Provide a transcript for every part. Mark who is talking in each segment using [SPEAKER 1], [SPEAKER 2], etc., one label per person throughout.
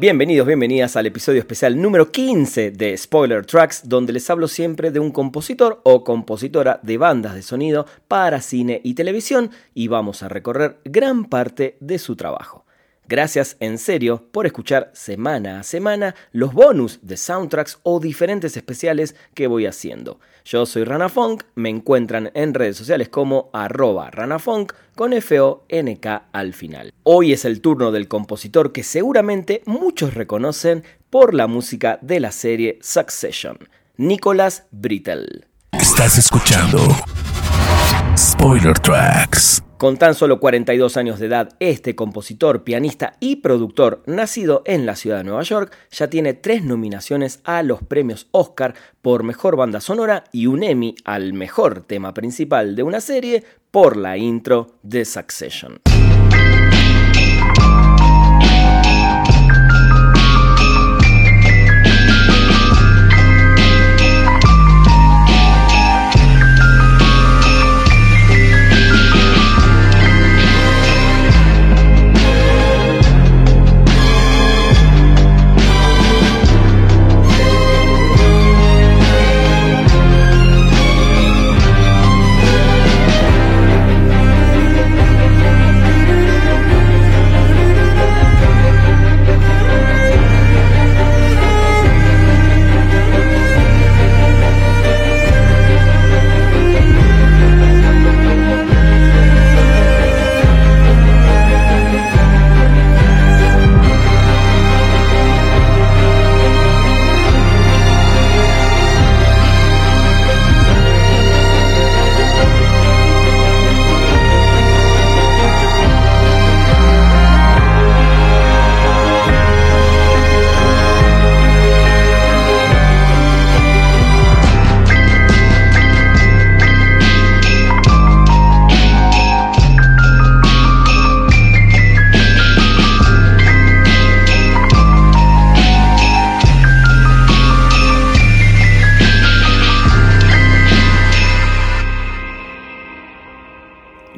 [SPEAKER 1] Bienvenidos, bienvenidas al episodio especial número 15 de Spoiler Tracks, donde les hablo siempre de un compositor o compositora de bandas de sonido para cine y televisión y vamos a recorrer gran parte de su trabajo. Gracias en serio por escuchar semana a semana los bonus de soundtracks o diferentes especiales que voy haciendo. Yo soy Rana Funk, me encuentran en redes sociales como arroba ranafunk con F-O-N-K al final. Hoy es el turno del compositor que seguramente muchos reconocen por la música de la serie Succession, Nicholas Brittle.
[SPEAKER 2] Estás escuchando Spoiler Tracks.
[SPEAKER 1] Con tan solo 42 años de edad, este compositor, pianista y productor, nacido en la ciudad de Nueva York, ya tiene tres nominaciones a los premios Oscar por Mejor Banda Sonora y un Emmy al Mejor Tema Principal de una serie por la intro de Succession.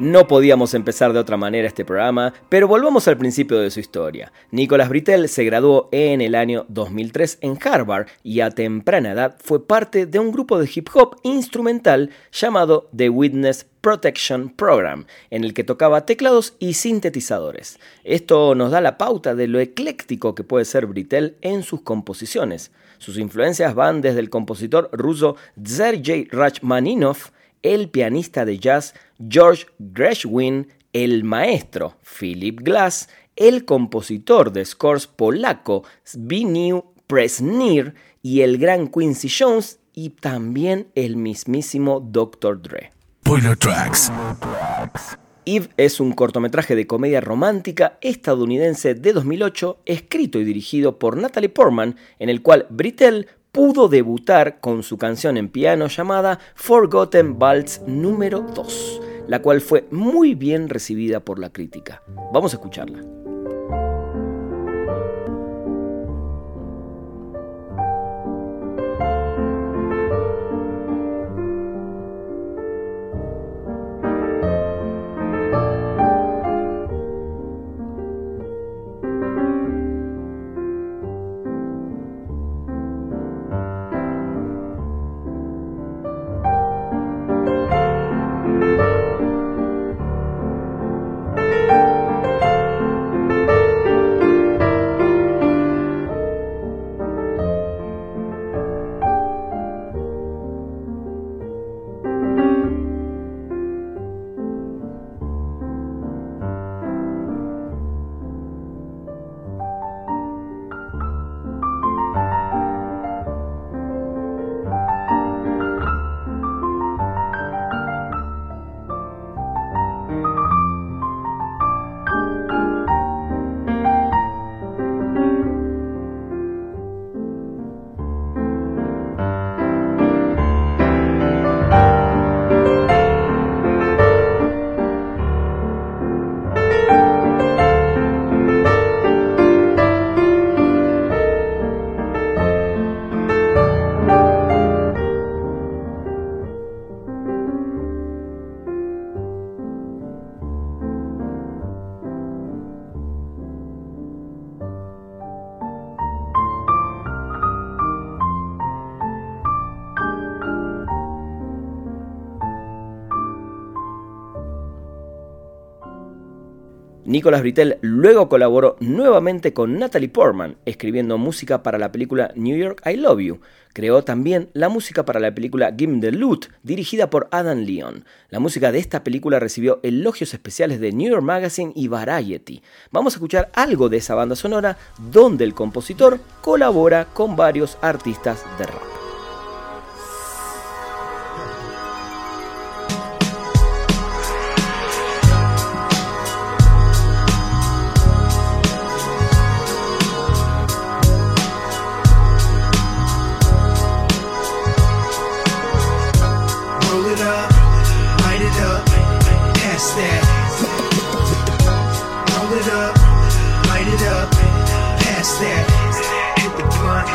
[SPEAKER 1] No podíamos empezar de otra manera este programa, pero volvamos al principio de su historia. Nicolas Britell se graduó en el año 2003 en Harvard y a temprana edad fue parte de un grupo de hip hop instrumental llamado The Witness Protection Program, en el que tocaba teclados y sintetizadores. Esto nos da la pauta de lo ecléctico que puede ser Britell en sus composiciones. Sus influencias van desde el compositor ruso Sergei Rachmaninov, el pianista de jazz George Gershwin, el maestro Philip Glass, el compositor de scores polaco Zbigniew Presnir y el gran Quincy Jones y también el mismísimo Dr. Dre.
[SPEAKER 2] Spoiler Tracks.
[SPEAKER 1] Eve es un cortometraje de comedia romántica estadounidense de 2008 escrito y dirigido por Natalie Portman en el cual Britell pudo debutar con su canción en piano llamada Forgotten Waltz número 2, la cual fue muy bien recibida por la crítica. Vamos a escucharla. Nicolas Britell luego colaboró nuevamente con Natalie Portman, escribiendo música para la película New York I Love You. Creó también la música para la película Give the Loot, dirigida por Adam Leon. La música de esta película recibió elogios especiales de New York Magazine y Variety. Vamos a escuchar algo de esa banda sonora donde el compositor colabora con varios artistas de rap.
[SPEAKER 3] light it up Pass that. Hit the blunt.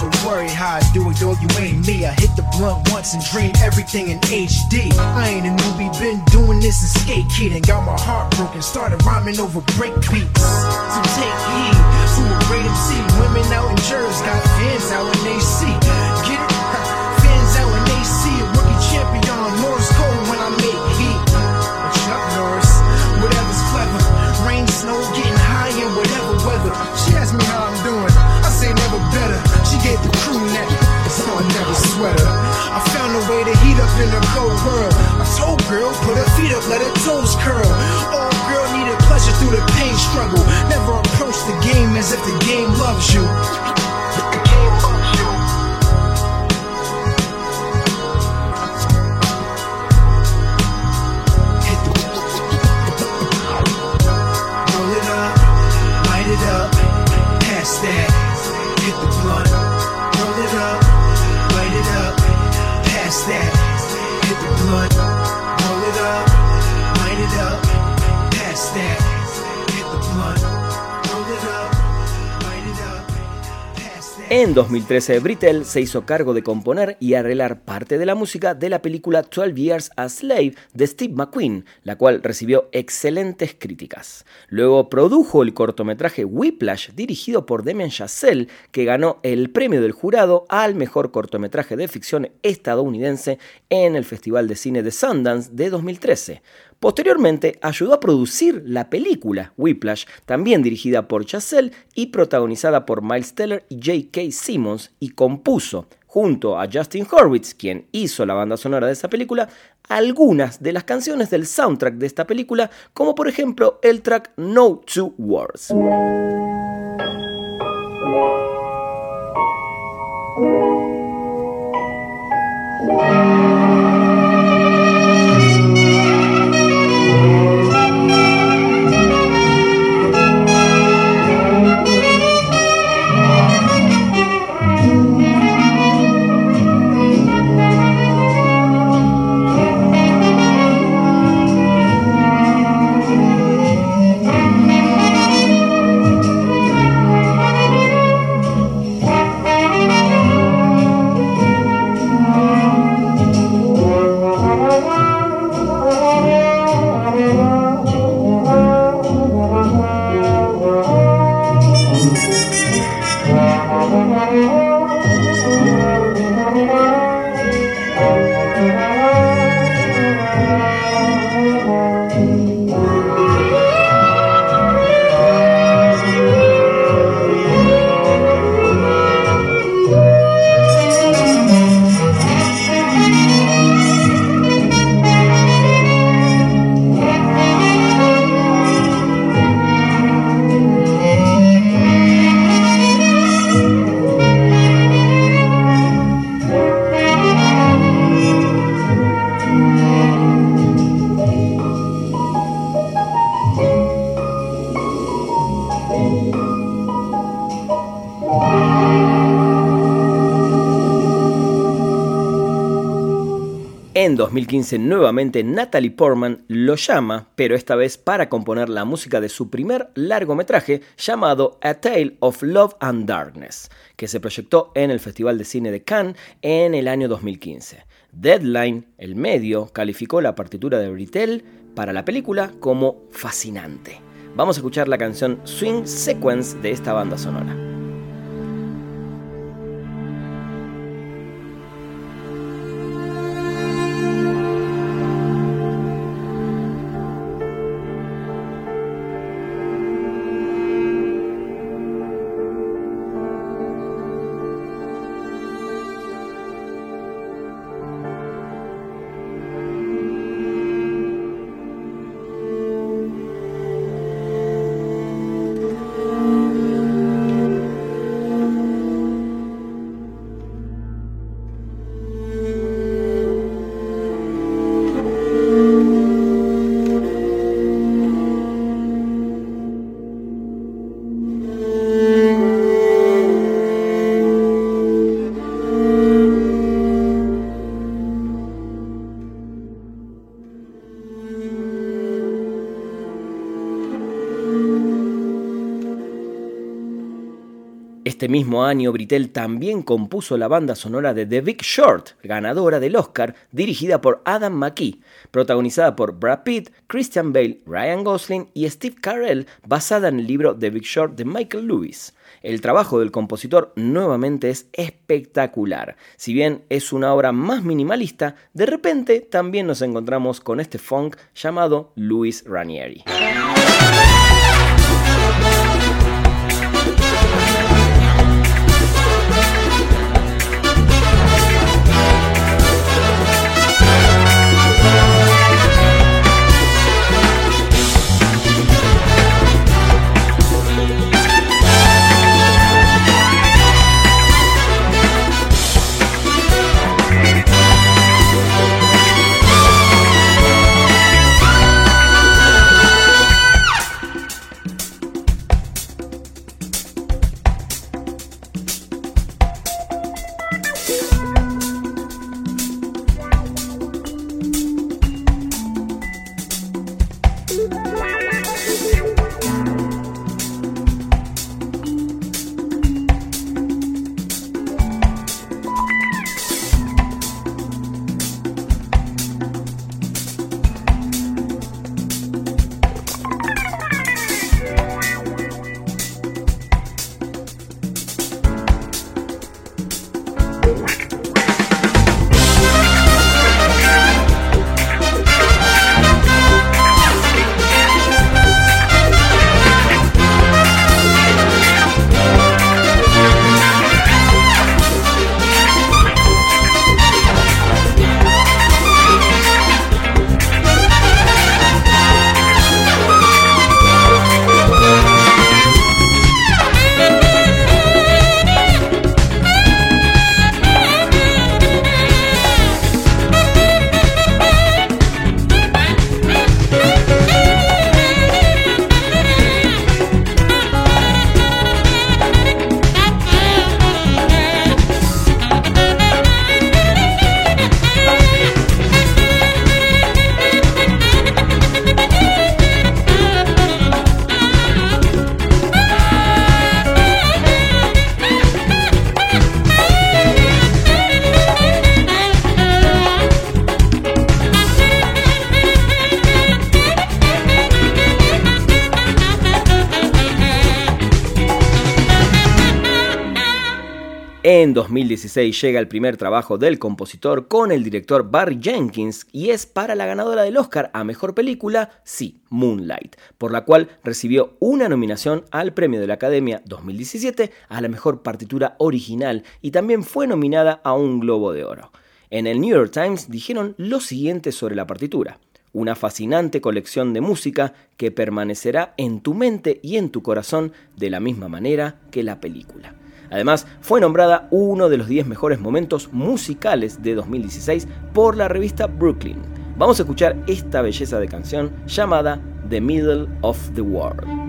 [SPEAKER 3] Don't worry how I do it, though you ain't me. I hit the blunt once and dream everything in HD I ain't a newbie, been doing this since skate kid And got my heart broken, started rhyming over break beats. So take heed to a great MC Women out in jerseys, got fans out in AC Get it? Fans out in AC, a rookie champion, Morris Cole in a cold world. I told girl, put her feet up, let her toes curl. All girl needed pleasure through the pain struggle. Never approach the game as if the game loves you.
[SPEAKER 1] 2013, Britell se hizo cargo de componer y arreglar parte de la música de la película 12 Years a Slave de Steve McQueen, la cual recibió excelentes críticas. Luego produjo el cortometraje Whiplash, dirigido por Damien Chazelle, que ganó el premio del jurado al mejor cortometraje de ficción estadounidense en el Festival de Cine de Sundance de 2013. Posteriormente ayudó a producir la película Whiplash, también dirigida por Chazelle y protagonizada por Miles Teller y J.K. Simmons, y compuso, junto a Justin Horwitz, quien hizo la banda sonora de esa película, algunas de las canciones del soundtrack de esta película, como por ejemplo el track No Two Words. En 2015 nuevamente Natalie Portman lo llama, pero esta vez para componer la música de su primer largometraje llamado A Tale of Love and Darkness, que se proyectó en el Festival de Cine de Cannes en el año 2015. Deadline, el medio, calificó la partitura de Britell para la película como fascinante. Vamos a escuchar la canción Swing Sequence de esta banda sonora. Este mismo año, Britel también compuso la banda sonora de The Big Short, ganadora del Oscar, dirigida por Adam McKee, protagonizada por Brad Pitt, Christian Bale, Ryan Gosling y Steve Carell, basada en el libro The Big Short de Michael Lewis. El trabajo del compositor nuevamente es espectacular. Si bien es una obra más minimalista, de repente también nos encontramos con este funk llamado Louis Ranieri. 2016 llega el primer trabajo del compositor con el director Barry Jenkins y es para la ganadora del Oscar a Mejor Película, sí, Moonlight, por la cual recibió una nominación al Premio de la Academia 2017 a la Mejor Partitura Original y también fue nominada a un Globo de Oro. En el New York Times dijeron lo siguiente sobre la partitura una fascinante colección de música que permanecerá en tu mente y en tu corazón de la misma manera que la película. Además, fue nombrada uno de los 10 mejores momentos musicales de 2016 por la revista Brooklyn. Vamos a escuchar esta belleza de canción llamada The Middle of the World.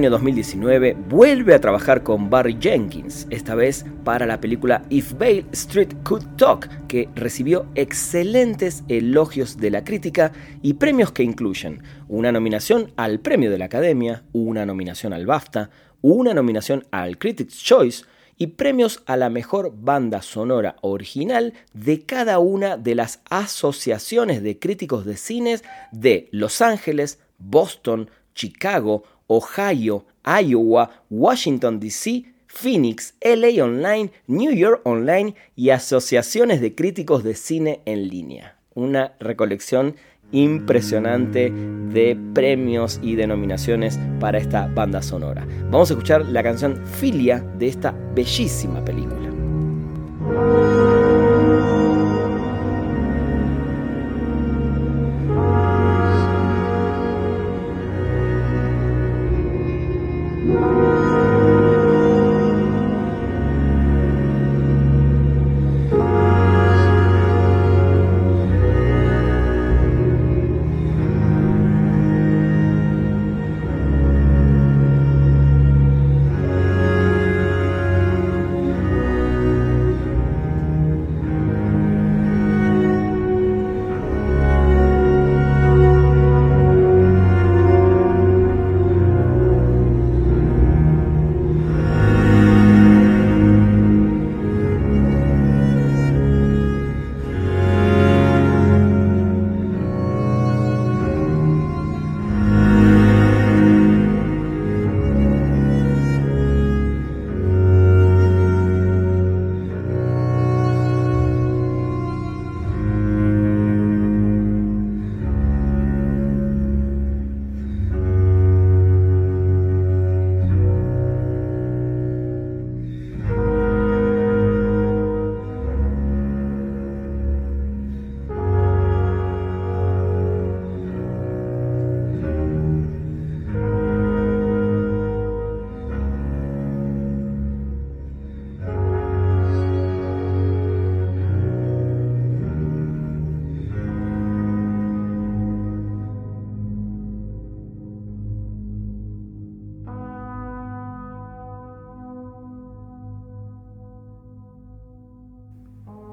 [SPEAKER 1] Año 2019 vuelve a trabajar con Barry Jenkins, esta vez para la película If Bale Street Could Talk, que recibió excelentes elogios de la crítica y premios que incluyen una nominación al Premio de la Academia, una nominación al BAFTA, una nominación al Critics' Choice, y premios a la mejor banda sonora original de cada una de las asociaciones de críticos de cines de Los Ángeles, Boston, Chicago, Ohio, Iowa, Washington, D.C., Phoenix, LA Online, New York Online y asociaciones de críticos de cine en línea. Una recolección impresionante de premios y denominaciones para esta banda sonora. Vamos a escuchar la canción Filia de esta bellísima película.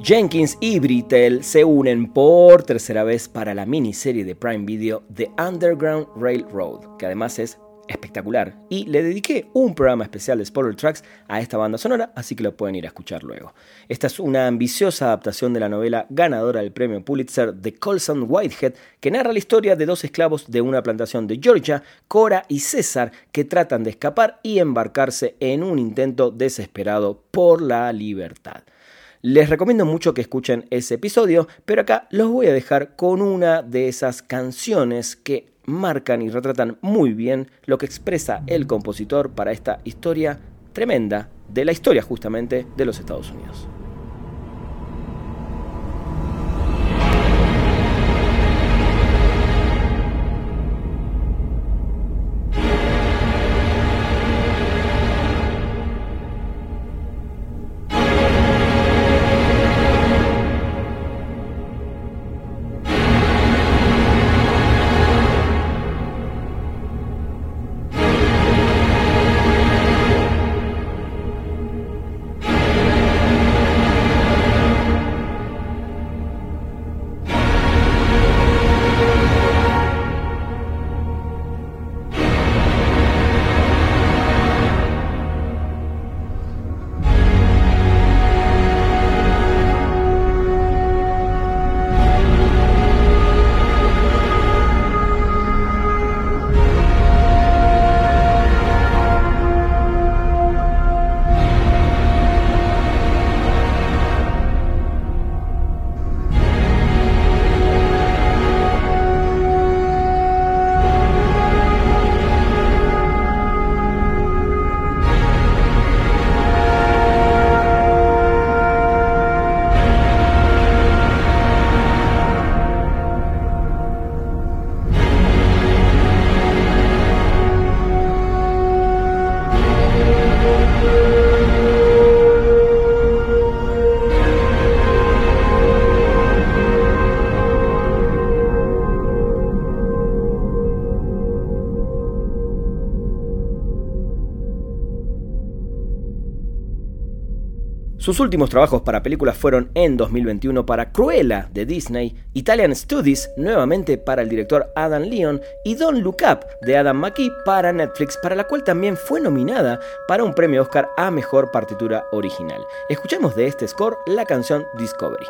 [SPEAKER 1] Jenkins y Brittle se unen por tercera vez para la miniserie de Prime Video The Underground Railroad, que además es espectacular. Y le dediqué un programa especial de Spoiler Tracks a esta banda sonora, así que lo pueden ir a escuchar luego. Esta es una ambiciosa adaptación de la novela ganadora del premio Pulitzer de Colson Whitehead, que narra la historia de dos esclavos de una plantación de Georgia, Cora y César, que tratan de escapar y embarcarse en un intento desesperado por la libertad. Les recomiendo mucho que escuchen ese episodio, pero acá los voy a dejar con una de esas canciones que marcan y retratan muy bien lo que expresa el compositor para esta historia tremenda de la historia justamente de los Estados Unidos. Sus últimos trabajos para películas fueron en 2021 para Cruella de Disney, Italian Studies nuevamente para el director Adam Leon y Don't Look Up de Adam McKee para Netflix, para la cual también fue nominada para un premio Oscar a Mejor Partitura Original. Escuchemos de este score la canción Discovery.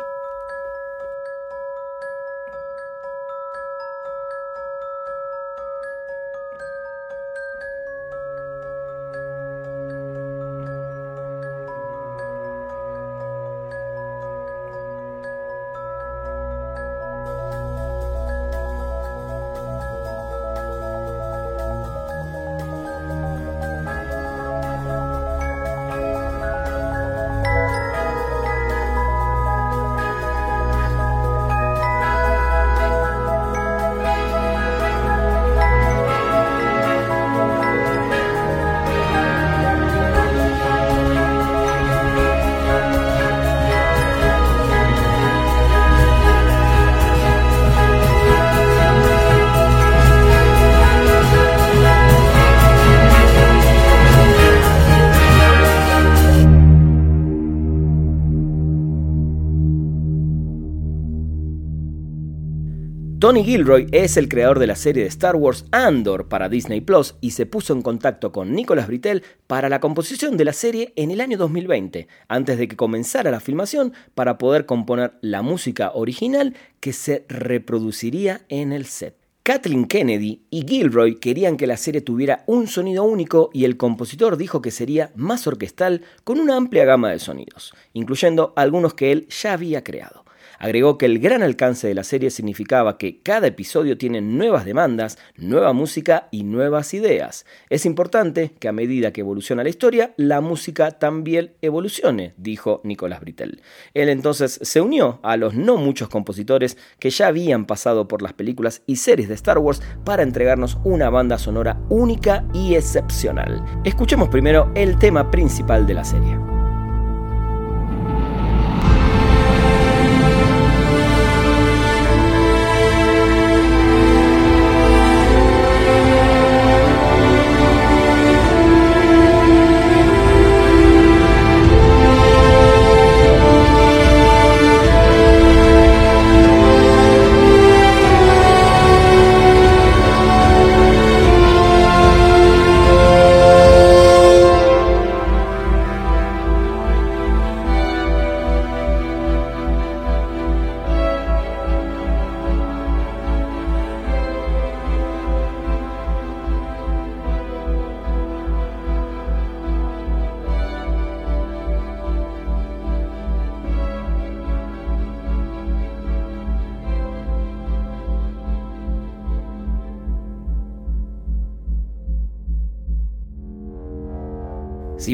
[SPEAKER 1] Gilroy es el creador de la serie de Star Wars Andor para Disney Plus y se puso en contacto con Nicolas Britell para la composición de la serie en el año 2020, antes de que comenzara la filmación para poder componer la música original que se reproduciría en el set. Kathleen Kennedy y Gilroy querían que la serie tuviera un sonido único y el compositor dijo que sería más orquestal con una amplia gama de sonidos, incluyendo algunos que él ya había creado. Agregó que el gran alcance de la serie significaba que cada episodio tiene nuevas demandas, nueva música y nuevas ideas. Es importante que a medida que evoluciona la historia, la música también evolucione, dijo Nicolás Britell. Él entonces se unió a los no muchos compositores que ya habían pasado por las películas y series de Star Wars para entregarnos una banda sonora única y excepcional. Escuchemos primero el tema principal de la serie.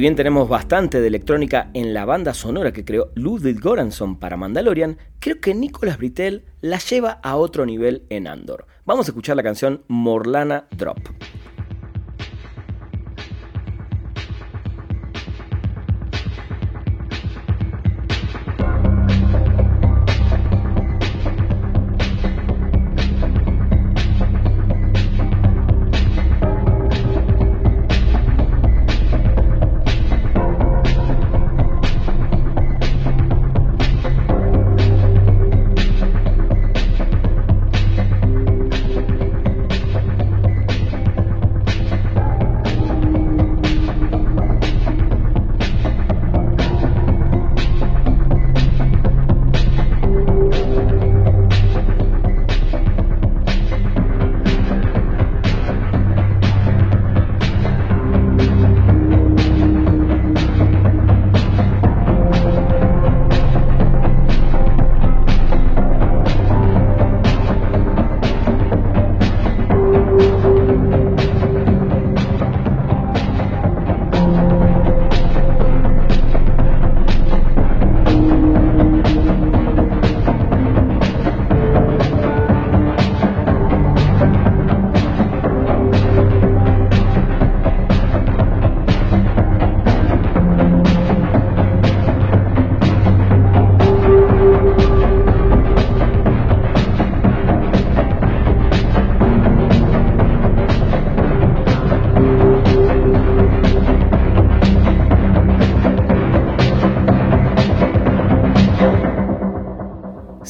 [SPEAKER 1] Bien tenemos bastante de electrónica en la banda sonora que creó Ludwig Göransson para Mandalorian, creo que Nicolas Britell la lleva a otro nivel en Andor. Vamos a escuchar la canción Morlana Drop.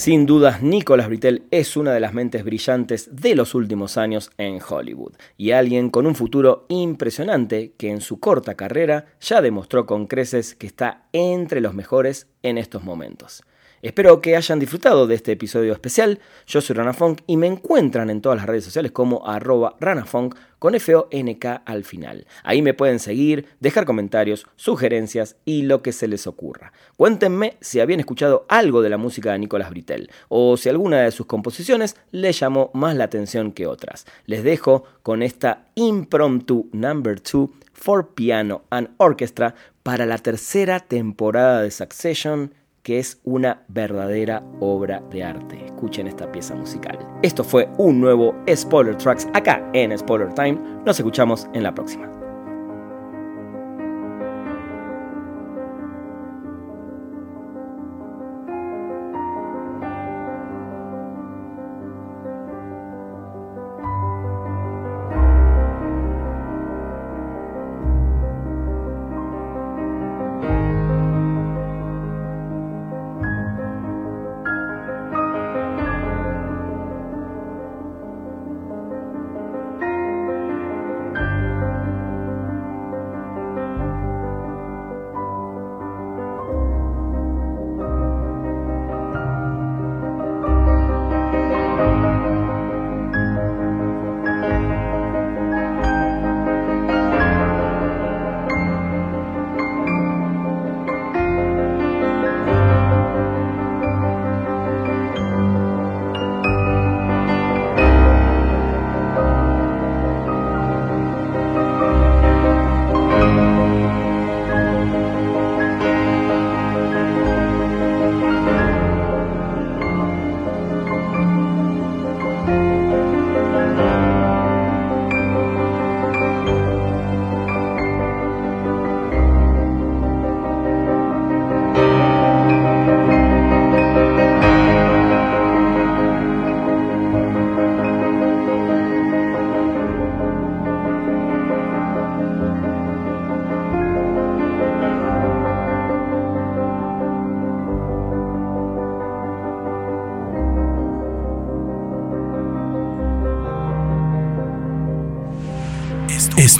[SPEAKER 1] Sin dudas, Nicolas Britell es una de las mentes brillantes de los últimos años en Hollywood y alguien con un futuro impresionante que en su corta carrera ya demostró con creces que está entre los mejores en estos momentos. Espero que hayan disfrutado de este episodio especial. Yo soy Ranafunk y me encuentran en todas las redes sociales como arroba Ranafunk con F-O-N-K al final. Ahí me pueden seguir, dejar comentarios, sugerencias y lo que se les ocurra. Cuéntenme si habían escuchado algo de la música de Nicolás Britel o si alguna de sus composiciones les llamó más la atención que otras. Les dejo con esta impromptu number 2 for piano and orchestra para la tercera temporada de Succession que es una verdadera obra de arte. Escuchen esta pieza musical. Esto fue un nuevo Spoiler Tracks acá en Spoiler Time. Nos escuchamos en la próxima.